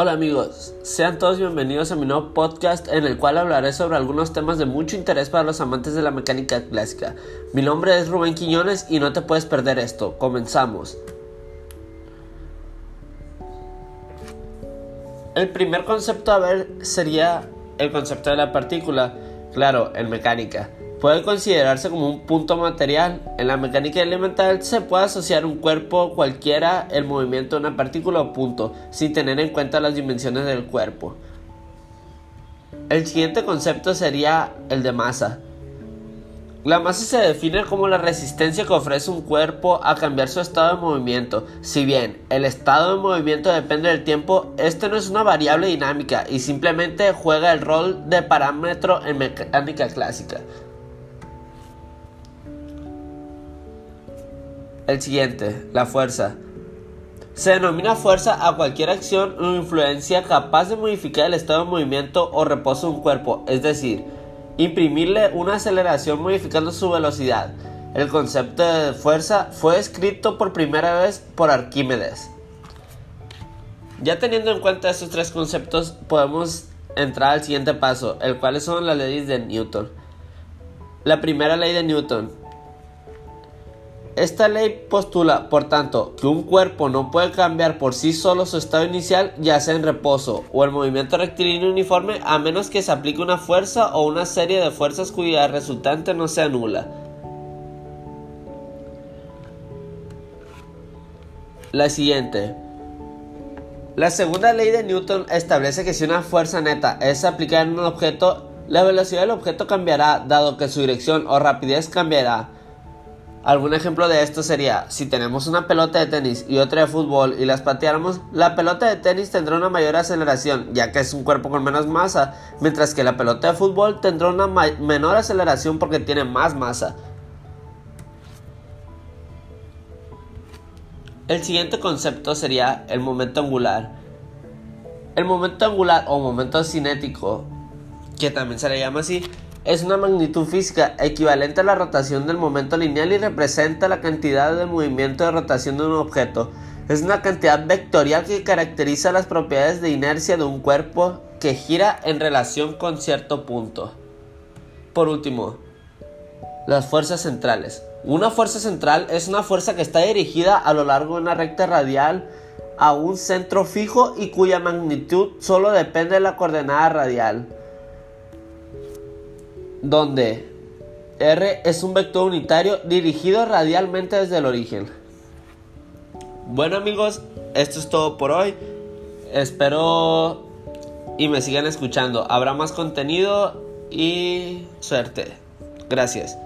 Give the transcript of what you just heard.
Hola amigos, sean todos bienvenidos a mi nuevo podcast en el cual hablaré sobre algunos temas de mucho interés para los amantes de la mecánica clásica. Mi nombre es Rubén Quiñones y no te puedes perder esto. Comenzamos. El primer concepto a ver sería el concepto de la partícula, claro, en mecánica puede considerarse como un punto material. En la mecánica elemental se puede asociar un cuerpo cualquiera el movimiento de una partícula o punto, sin tener en cuenta las dimensiones del cuerpo. El siguiente concepto sería el de masa. La masa se define como la resistencia que ofrece un cuerpo a cambiar su estado de movimiento. Si bien el estado de movimiento depende del tiempo, este no es una variable dinámica y simplemente juega el rol de parámetro en mecánica clásica. El siguiente, la fuerza. Se denomina fuerza a cualquier acción o influencia capaz de modificar el estado de movimiento o reposo de un cuerpo, es decir, imprimirle una aceleración modificando su velocidad. El concepto de fuerza fue escrito por primera vez por Arquímedes. Ya teniendo en cuenta estos tres conceptos, podemos entrar al siguiente paso, el cual son las leyes de Newton. La primera ley de Newton esta ley postula, por tanto, que un cuerpo no puede cambiar por sí solo su estado inicial, ya sea en reposo o el movimiento rectilíneo uniforme, a menos que se aplique una fuerza o una serie de fuerzas cuya resultante no sea nula. La siguiente. La segunda ley de Newton establece que si una fuerza neta es aplicada en un objeto, la velocidad del objeto cambiará, dado que su dirección o rapidez cambiará. Algún ejemplo de esto sería, si tenemos una pelota de tenis y otra de fútbol y las pateáramos, la pelota de tenis tendrá una mayor aceleración, ya que es un cuerpo con menos masa, mientras que la pelota de fútbol tendrá una menor aceleración porque tiene más masa. El siguiente concepto sería el momento angular. El momento angular o momento cinético, que también se le llama así, es una magnitud física equivalente a la rotación del momento lineal y representa la cantidad de movimiento de rotación de un objeto. Es una cantidad vectorial que caracteriza las propiedades de inercia de un cuerpo que gira en relación con cierto punto. Por último, las fuerzas centrales. Una fuerza central es una fuerza que está dirigida a lo largo de una recta radial a un centro fijo y cuya magnitud solo depende de la coordenada radial donde R es un vector unitario dirigido radialmente desde el origen. Bueno amigos, esto es todo por hoy. Espero y me sigan escuchando. Habrá más contenido y suerte. Gracias.